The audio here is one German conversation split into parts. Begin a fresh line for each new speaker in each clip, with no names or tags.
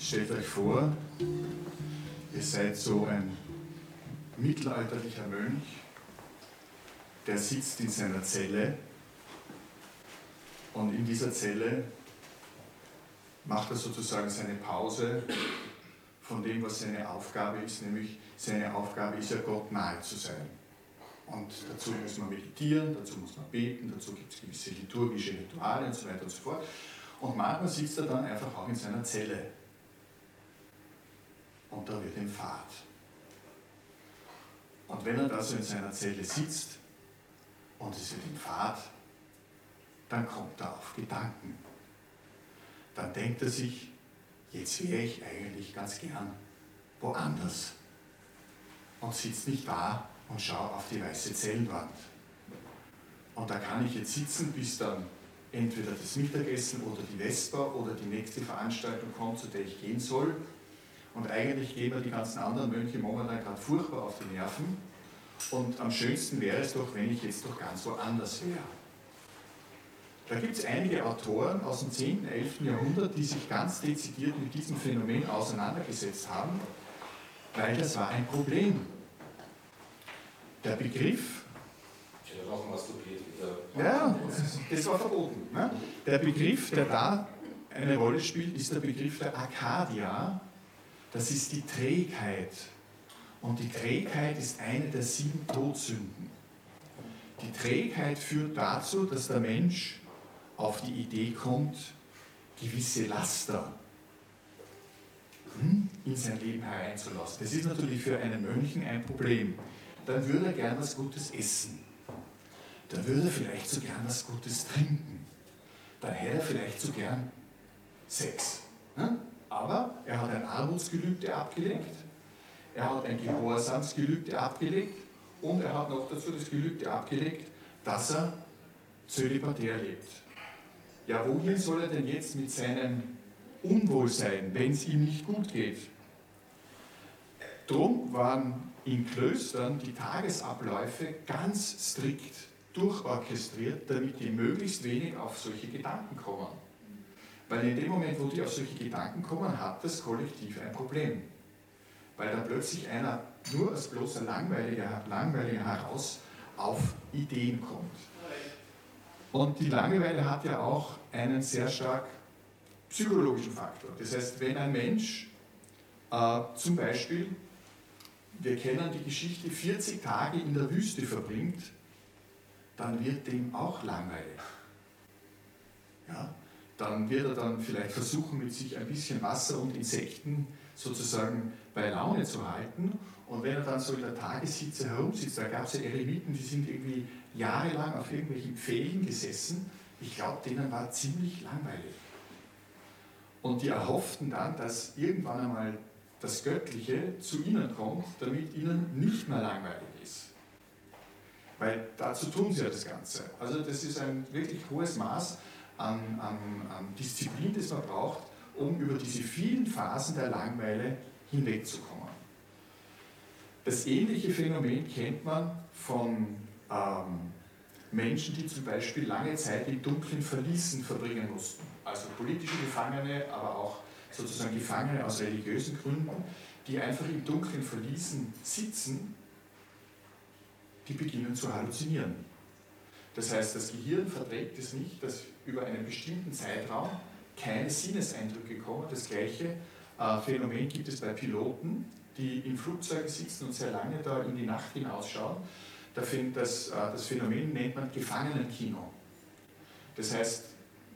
Stellt euch vor, ihr seid so ein mittelalterlicher Mönch, der sitzt in seiner Zelle und in dieser Zelle macht er sozusagen seine Pause von dem, was seine Aufgabe ist, nämlich seine Aufgabe ist ja Gott nahe zu sein. Und dazu muss man meditieren, dazu muss man beten, dazu gibt es gewisse liturgische Rituale und so weiter und so fort. Und manchmal sitzt er dann einfach auch in seiner Zelle. Und da wird ihm Fahrt. Und wenn er da so in seiner Zelle sitzt und es wird ihm Fahrt, dann kommt er auf Gedanken. Dann denkt er sich, jetzt wäre ich eigentlich ganz gern woanders und sitzt nicht da und schaue auf die weiße Zellenwand. Und da kann ich jetzt sitzen, bis dann entweder das Mittagessen oder die Vespa oder die nächste Veranstaltung kommt, zu der ich gehen soll. Und eigentlich gehen mir die ganzen anderen Mönche momentan gerade furchtbar auf die Nerven. Und am schönsten wäre es doch, wenn ich jetzt doch ganz woanders wäre. Da gibt es einige Autoren aus dem 10., 11. Jahrhundert, die sich ganz dezidiert mit diesem Phänomen auseinandergesetzt haben, weil das war ein Problem. Der Begriff. Ja, das war verboten. Ne? Der Begriff, der da eine Rolle spielt, ist der Begriff der Arcadia. Das ist die Trägheit. Und die Trägheit ist eine der sieben Todsünden. Die Trägheit führt dazu, dass der Mensch auf die Idee kommt, gewisse Laster hm, in sein Leben hereinzulassen. Das ist natürlich für einen Mönchen ein Problem. Dann würde er gern was Gutes essen. Dann würde er vielleicht so gern was Gutes trinken. Dann hätte er vielleicht so gern Sex. Hm? Aber er hat ein Armutsgelübde abgelegt, er hat ein Gehorsamsgelübde abgelegt und er hat noch dazu das Gelübde abgelegt, dass er zölibatär lebt. Ja, wohin soll er denn jetzt mit seinem Unwohlsein, wenn es ihm nicht gut geht? Drum waren in Klöstern die Tagesabläufe ganz strikt durchorchestriert, damit die möglichst wenig auf solche Gedanken kommen. Weil in dem Moment, wo die auf solche Gedanken kommen, hat das Kollektiv ein Problem. Weil dann plötzlich einer nur als bloßer Langweiliger, Langweiliger heraus auf Ideen kommt. Und die Langeweile hat ja auch einen sehr stark psychologischen Faktor. Das heißt, wenn ein Mensch äh, zum Beispiel, wir kennen die Geschichte, 40 Tage in der Wüste verbringt, dann wird dem auch langweilig. Dann wird er dann vielleicht versuchen, mit sich ein bisschen Wasser und Insekten sozusagen bei Laune zu halten. Und wenn er dann so in der Tageshitze herumsitzt, da gab es ja Eremiten, die sind irgendwie jahrelang auf irgendwelchen Pfählen gesessen. Ich glaube, denen war ziemlich langweilig. Und die erhofften dann, dass irgendwann einmal das Göttliche zu ihnen kommt, damit ihnen nicht mehr langweilig ist. Weil dazu tun sie ja das Ganze. Also das ist ein wirklich hohes Maß an, an, an Disziplin, das man braucht, um über diese vielen Phasen der Langweile hinwegzukommen. Das ähnliche Phänomen kennt man von ähm, Menschen, die zum Beispiel lange Zeit in dunklen Verließen verbringen mussten. Also politische Gefangene, aber auch sozusagen Gefangene aus religiösen Gründen, die einfach in dunklen Verließen sitzen, die beginnen zu halluzinieren. Das heißt, das Gehirn verträgt es nicht, dass über einen bestimmten Zeitraum keine Sinneseindrücke kommen. Das gleiche äh, Phänomen gibt es bei Piloten, die in Flugzeugen sitzen und sehr lange da in die Nacht hinausschauen das, äh, das Phänomen nennt man Gefangenenkino. Das heißt,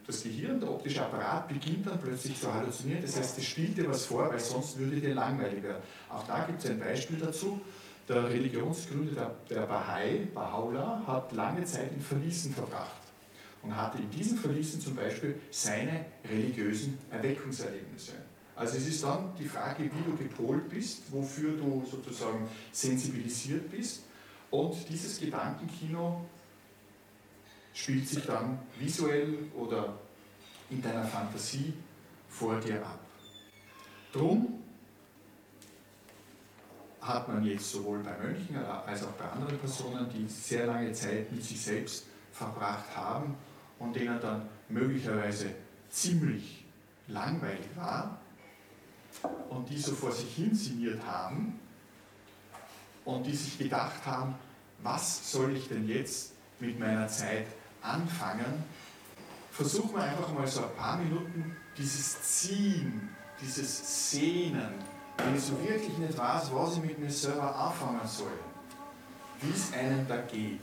das Gehirn, der optische Apparat beginnt dann plötzlich zu halluzinieren. Das heißt, es spielt dir was vor, weil sonst würde dir langweilig werden. Auch da gibt es ein Beispiel dazu. Der Religionsgründer der, Bahai, Baha'u'llah, hat lange Zeit in Verließen verbracht und hatte in diesen Verließen zum Beispiel seine religiösen Erweckungserlebnisse. Also es ist dann die Frage, wie du gepolt bist, wofür du sozusagen sensibilisiert bist und dieses Gedankenkino spielt sich dann visuell oder in deiner Fantasie vor dir ab. Drum hat man jetzt sowohl bei Mönchen als auch bei anderen Personen, die sehr lange Zeit mit sich selbst verbracht haben und denen dann möglicherweise ziemlich langweilig war, und die so vor sich hin sinniert haben und die sich gedacht haben, was soll ich denn jetzt mit meiner Zeit anfangen? Versuchen wir einfach mal so ein paar Minuten dieses Ziehen, dieses Sehnen, wenn ich so wirklich nicht weiß, was ich mit mir selber anfangen soll, wie es einem da geht.